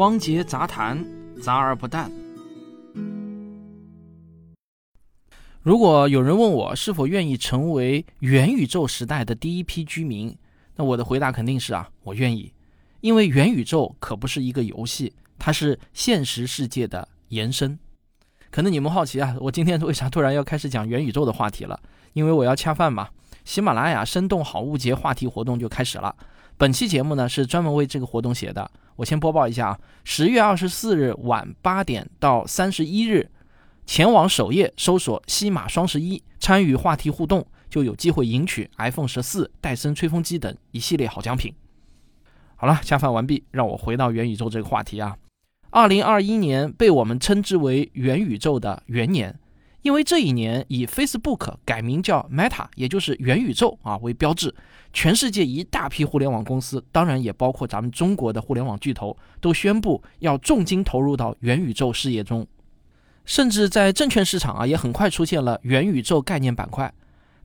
汪杰杂谈，杂而不淡。如果有人问我是否愿意成为元宇宙时代的第一批居民，那我的回答肯定是啊，我愿意，因为元宇宙可不是一个游戏，它是现实世界的延伸。可能你们好奇啊，我今天为啥突然要开始讲元宇宙的话题了？因为我要恰饭嘛。喜马拉雅生动好物节话题活动就开始了。本期节目呢是专门为这个活动写的。我先播报一下啊，十月二十四日晚八点到三十一日，前往首页搜索“西马双十一”，参与话题互动，就有机会赢取 iPhone 十四、戴森吹风机等一系列好奖品。好了，恰饭完毕，让我回到元宇宙这个话题啊。二零二一年被我们称之为元宇宙的元年。因为这一年以 Facebook 改名叫 Meta，也就是元宇宙啊为标志，全世界一大批互联网公司，当然也包括咱们中国的互联网巨头，都宣布要重金投入到元宇宙事业中。甚至在证券市场啊，也很快出现了元宇宙概念板块。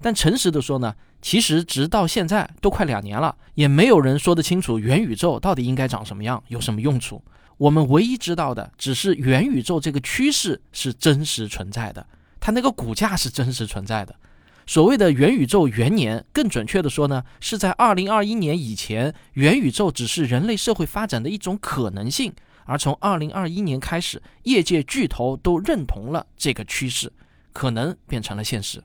但诚实的说呢，其实直到现在都快两年了，也没有人说得清楚元宇宙到底应该长什么样，有什么用处。我们唯一知道的，只是元宇宙这个趋势是真实存在的。它那个股价是真实存在的。所谓的元宇宙元年，更准确的说呢，是在二零二一年以前，元宇宙只是人类社会发展的一种可能性。而从二零二一年开始，业界巨头都认同了这个趋势，可能变成了现实。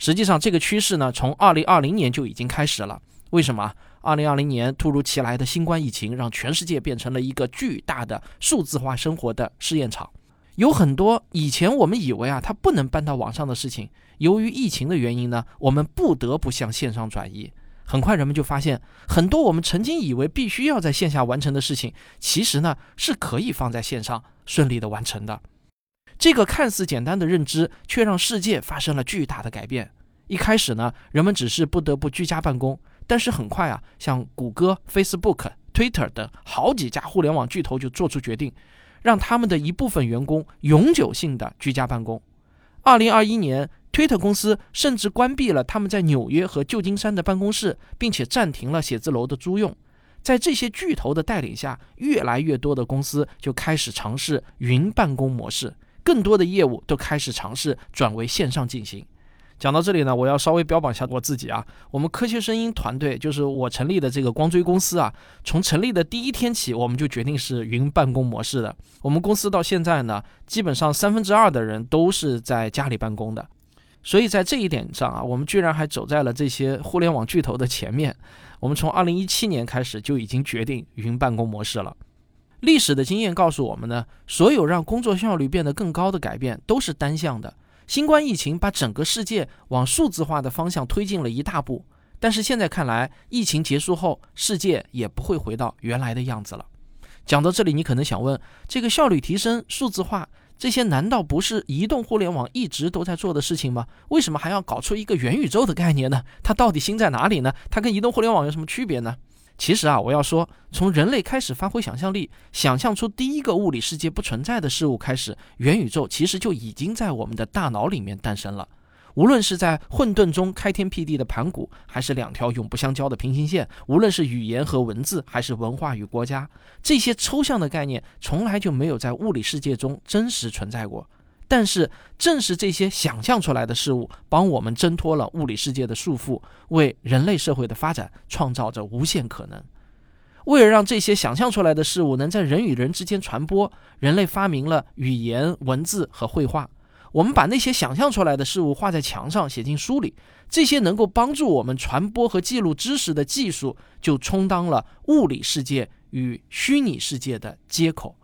实际上，这个趋势呢，从二零二零年就已经开始了。为什么？二零二零年突如其来的新冠疫情，让全世界变成了一个巨大的数字化生活的试验场。有很多以前我们以为啊，它不能搬到网上的事情，由于疫情的原因呢，我们不得不向线上转移。很快人们就发现，很多我们曾经以为必须要在线下完成的事情，其实呢是可以放在线上顺利的完成的。这个看似简单的认知，却让世界发生了巨大的改变。一开始呢，人们只是不得不居家办公，但是很快啊，像谷歌、Facebook、Twitter 等好几家互联网巨头就做出决定。让他们的一部分员工永久性的居家办公。二零二一年，推特公司甚至关闭了他们在纽约和旧金山的办公室，并且暂停了写字楼的租用。在这些巨头的带领下，越来越多的公司就开始尝试云办公模式，更多的业务都开始尝试转为线上进行。讲到这里呢，我要稍微标榜一下我自己啊。我们科学声音团队就是我成立的这个光追公司啊，从成立的第一天起，我们就决定是云办公模式的。我们公司到现在呢，基本上三分之二的人都是在家里办公的。所以在这一点上啊，我们居然还走在了这些互联网巨头的前面。我们从二零一七年开始就已经决定云办公模式了。历史的经验告诉我们呢，所有让工作效率变得更高的改变都是单向的。新冠疫情把整个世界往数字化的方向推进了一大步，但是现在看来，疫情结束后，世界也不会回到原来的样子了。讲到这里，你可能想问：这个效率提升、数字化这些，难道不是移动互联网一直都在做的事情吗？为什么还要搞出一个元宇宙的概念呢？它到底新在哪里呢？它跟移动互联网有什么区别呢？其实啊，我要说，从人类开始发挥想象力，想象出第一个物理世界不存在的事物开始，元宇宙其实就已经在我们的大脑里面诞生了。无论是在混沌中开天辟地的盘古，还是两条永不相交的平行线，无论是语言和文字，还是文化与国家，这些抽象的概念从来就没有在物理世界中真实存在过。但是，正是这些想象出来的事物，帮我们挣脱了物理世界的束缚，为人类社会的发展创造着无限可能。为了让这些想象出来的事物能在人与人之间传播，人类发明了语言、文字和绘画。我们把那些想象出来的事物画在墙上，写进书里，这些能够帮助我们传播和记录知识的技术，就充当了物理世界与虚拟世界的接口。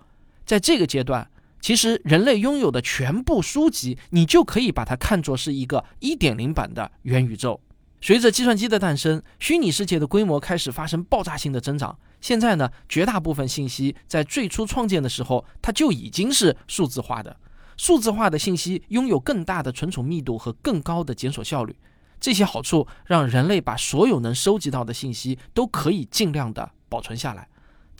在这个阶段。其实，人类拥有的全部书籍，你就可以把它看作是一个一点零版的元宇宙。随着计算机的诞生，虚拟世界的规模开始发生爆炸性的增长。现在呢，绝大部分信息在最初创建的时候，它就已经是数字化的。数字化的信息拥有更大的存储密度和更高的检索效率。这些好处让人类把所有能收集到的信息都可以尽量的保存下来。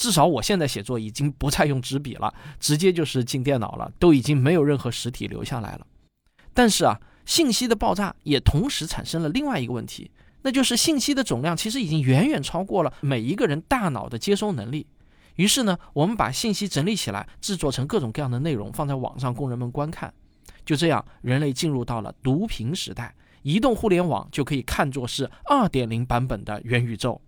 至少我现在写作已经不再用纸笔了，直接就是进电脑了，都已经没有任何实体留下来了。但是啊，信息的爆炸也同时产生了另外一个问题，那就是信息的总量其实已经远远超过了每一个人大脑的接收能力。于是呢，我们把信息整理起来，制作成各种各样的内容，放在网上供人们观看。就这样，人类进入到了读屏时代，移动互联网就可以看作是二点零版本的元宇宙。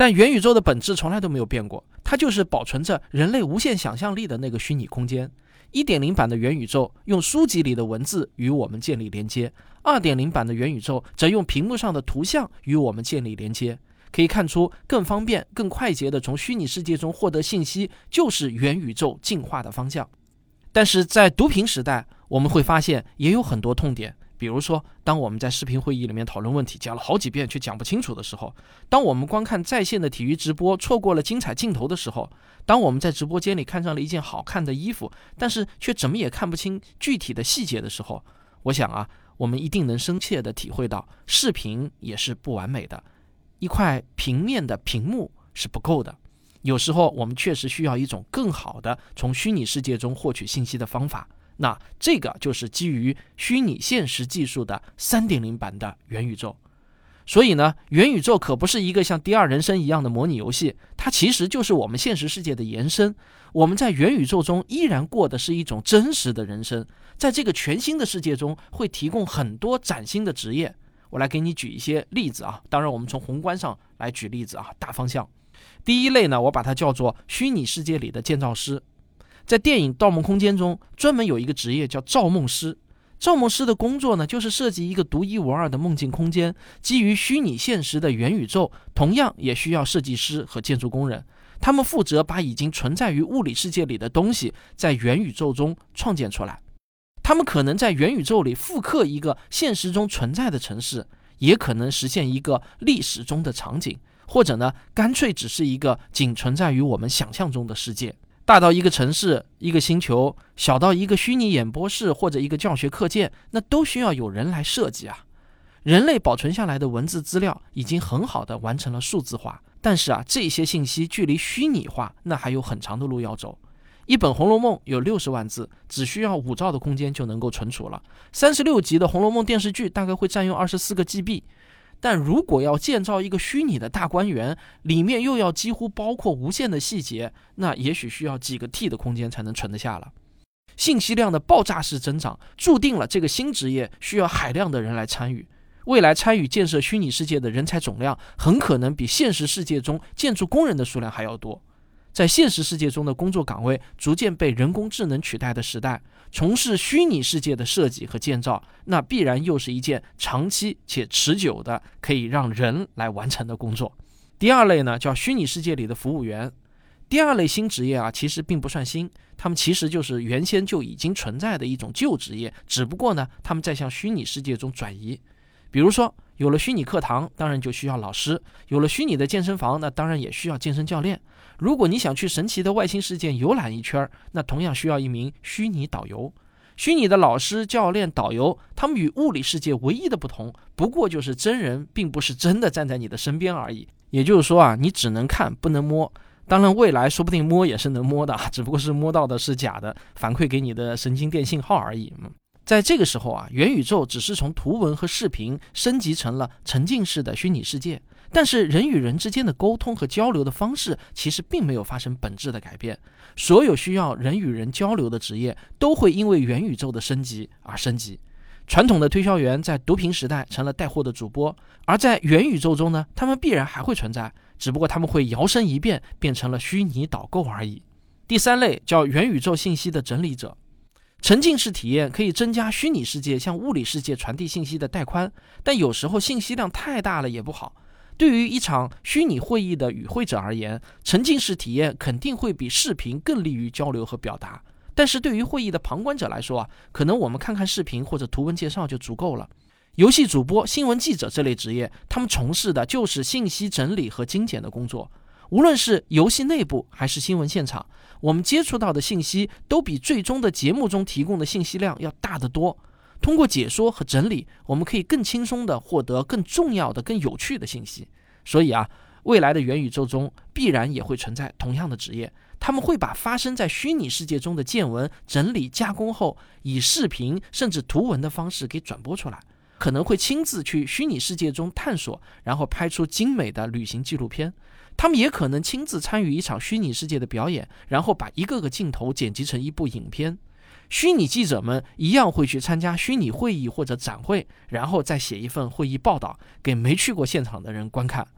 但元宇宙的本质从来都没有变过，它就是保存着人类无限想象力的那个虚拟空间。一点零版的元宇宙用书籍里的文字与我们建立连接，二点零版的元宇宙则用屏幕上的图像与我们建立连接。可以看出，更方便、更快捷地从虚拟世界中获得信息，就是元宇宙进化的方向。但是在读屏时代，我们会发现也有很多痛点。比如说，当我们在视频会议里面讨论问题，讲了好几遍却讲不清楚的时候；当我们观看在线的体育直播，错过了精彩镜头的时候；当我们在直播间里看上了一件好看的衣服，但是却怎么也看不清具体的细节的时候，我想啊，我们一定能深切地体会到，视频也是不完美的，一块平面的屏幕是不够的。有时候，我们确实需要一种更好的从虚拟世界中获取信息的方法。那这个就是基于虚拟现实技术的三点零版的元宇宙，所以呢，元宇宙可不是一个像第二人生一样的模拟游戏，它其实就是我们现实世界的延伸。我们在元宇宙中依然过的是一种真实的人生，在这个全新的世界中会提供很多崭新的职业。我来给你举一些例子啊，当然我们从宏观上来举例子啊，大方向。第一类呢，我把它叫做虚拟世界里的建造师。在电影《盗梦空间》中，专门有一个职业叫造梦师。造梦师的工作呢，就是设计一个独一无二的梦境空间，基于虚拟现实的元宇宙。同样也需要设计师和建筑工人，他们负责把已经存在于物理世界里的东西在元宇宙中创建出来。他们可能在元宇宙里复刻一个现实中存在的城市，也可能实现一个历史中的场景，或者呢，干脆只是一个仅存在于我们想象中的世界。大到一个城市、一个星球，小到一个虚拟演播室或者一个教学课件，那都需要有人来设计啊。人类保存下来的文字资料已经很好的完成了数字化，但是啊，这些信息距离虚拟化那还有很长的路要走。一本《红楼梦》有六十万字，只需要五兆的空间就能够存储了。三十六集的《红楼梦》电视剧大概会占用二十四个 GB。但如果要建造一个虚拟的大观园，里面又要几乎包括无限的细节，那也许需要几个 T 的空间才能存得下了。信息量的爆炸式增长，注定了这个新职业需要海量的人来参与。未来参与建设虚拟世界的人才总量，很可能比现实世界中建筑工人的数量还要多。在现实世界中的工作岗位逐渐被人工智能取代的时代，从事虚拟世界的设计和建造，那必然又是一件长期且持久的可以让人来完成的工作。第二类呢，叫虚拟世界里的服务员。第二类新职业啊，其实并不算新，他们其实就是原先就已经存在的一种旧职业，只不过呢，他们在向虚拟世界中转移。比如说，有了虚拟课堂，当然就需要老师；有了虚拟的健身房，那当然也需要健身教练。如果你想去神奇的外星世界游览一圈，那同样需要一名虚拟导游。虚拟的老师、教练、导游，他们与物理世界唯一的不同，不过就是真人并不是真的站在你的身边而已。也就是说啊，你只能看，不能摸。当然，未来说不定摸也是能摸的，只不过是摸到的是假的，反馈给你的神经电信号而已。在这个时候啊，元宇宙只是从图文和视频升级成了沉浸式的虚拟世界，但是人与人之间的沟通和交流的方式其实并没有发生本质的改变。所有需要人与人交流的职业都会因为元宇宙的升级而升级。传统的推销员在读屏时代成了带货的主播，而在元宇宙中呢，他们必然还会存在，只不过他们会摇身一变变成了虚拟导购而已。第三类叫元宇宙信息的整理者。沉浸式体验可以增加虚拟世界向物理世界传递信息的带宽，但有时候信息量太大了也不好。对于一场虚拟会议的与会者而言，沉浸式体验肯定会比视频更利于交流和表达。但是对于会议的旁观者来说啊，可能我们看看视频或者图文介绍就足够了。游戏主播、新闻记者这类职业，他们从事的就是信息整理和精简的工作。无论是游戏内部还是新闻现场，我们接触到的信息都比最终的节目中提供的信息量要大得多。通过解说和整理，我们可以更轻松地获得更重要的、更有趣的信息。所以啊，未来的元宇宙中必然也会存在同样的职业，他们会把发生在虚拟世界中的见闻整理加工后，以视频甚至图文的方式给转播出来，可能会亲自去虚拟世界中探索，然后拍出精美的旅行纪录片。他们也可能亲自参与一场虚拟世界的表演，然后把一个个镜头剪辑成一部影片。虚拟记者们一样会去参加虚拟会议或者展会，然后再写一份会议报道给没去过现场的人观看。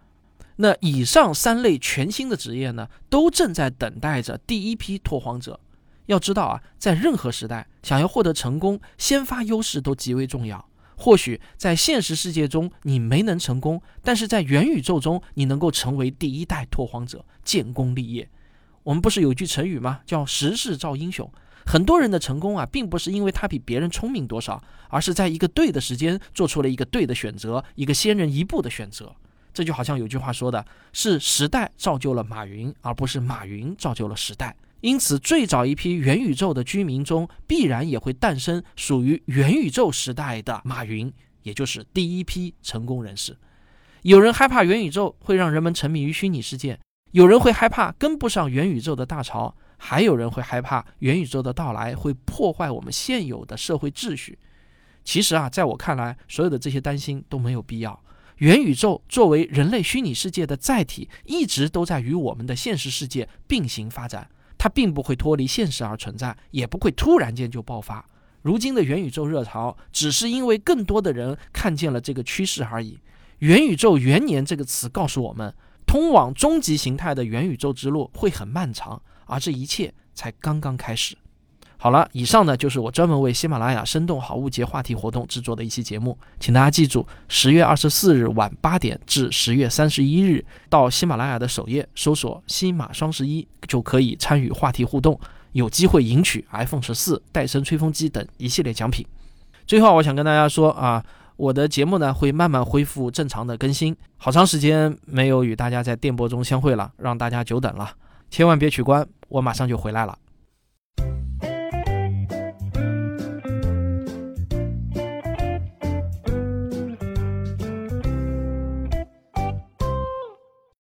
那以上三类全新的职业呢，都正在等待着第一批拓荒者。要知道啊，在任何时代，想要获得成功，先发优势都极为重要。或许在现实世界中你没能成功，但是在元宇宙中，你能够成为第一代拓荒者，建功立业。我们不是有句成语吗？叫时势造英雄。很多人的成功啊，并不是因为他比别人聪明多少，而是在一个对的时间做出了一个对的选择，一个先人一步的选择。这就好像有句话说的是：时代造就了马云，而不是马云造就了时代。因此，最早一批元宇宙的居民中，必然也会诞生属于元宇宙时代的马云，也就是第一批成功人士。有人害怕元宇宙会让人们沉迷于虚拟世界，有人会害怕跟不上元宇宙的大潮，还有人会害怕元宇宙的到来会破坏我们现有的社会秩序。其实啊，在我看来，所有的这些担心都没有必要。元宇宙作为人类虚拟世界的载体，一直都在与我们的现实世界并行发展。它并不会脱离现实而存在，也不会突然间就爆发。如今的元宇宙热潮，只是因为更多的人看见了这个趋势而已。元宇宙元年这个词告诉我们，通往终极形态的元宇宙之路会很漫长，而这一切才刚刚开始。好了，以上呢就是我专门为喜马拉雅生动好物节话题活动制作的一期节目，请大家记住，十月二十四日晚八点至十月三十一日，到喜马拉雅的首页搜索“新马双十一”，就可以参与话题互动，有机会赢取 iPhone 十四、戴森吹风机等一系列奖品。最后，我想跟大家说啊，我的节目呢会慢慢恢复正常的更新，好长时间没有与大家在电波中相会了，让大家久等了，千万别取关，我马上就回来了。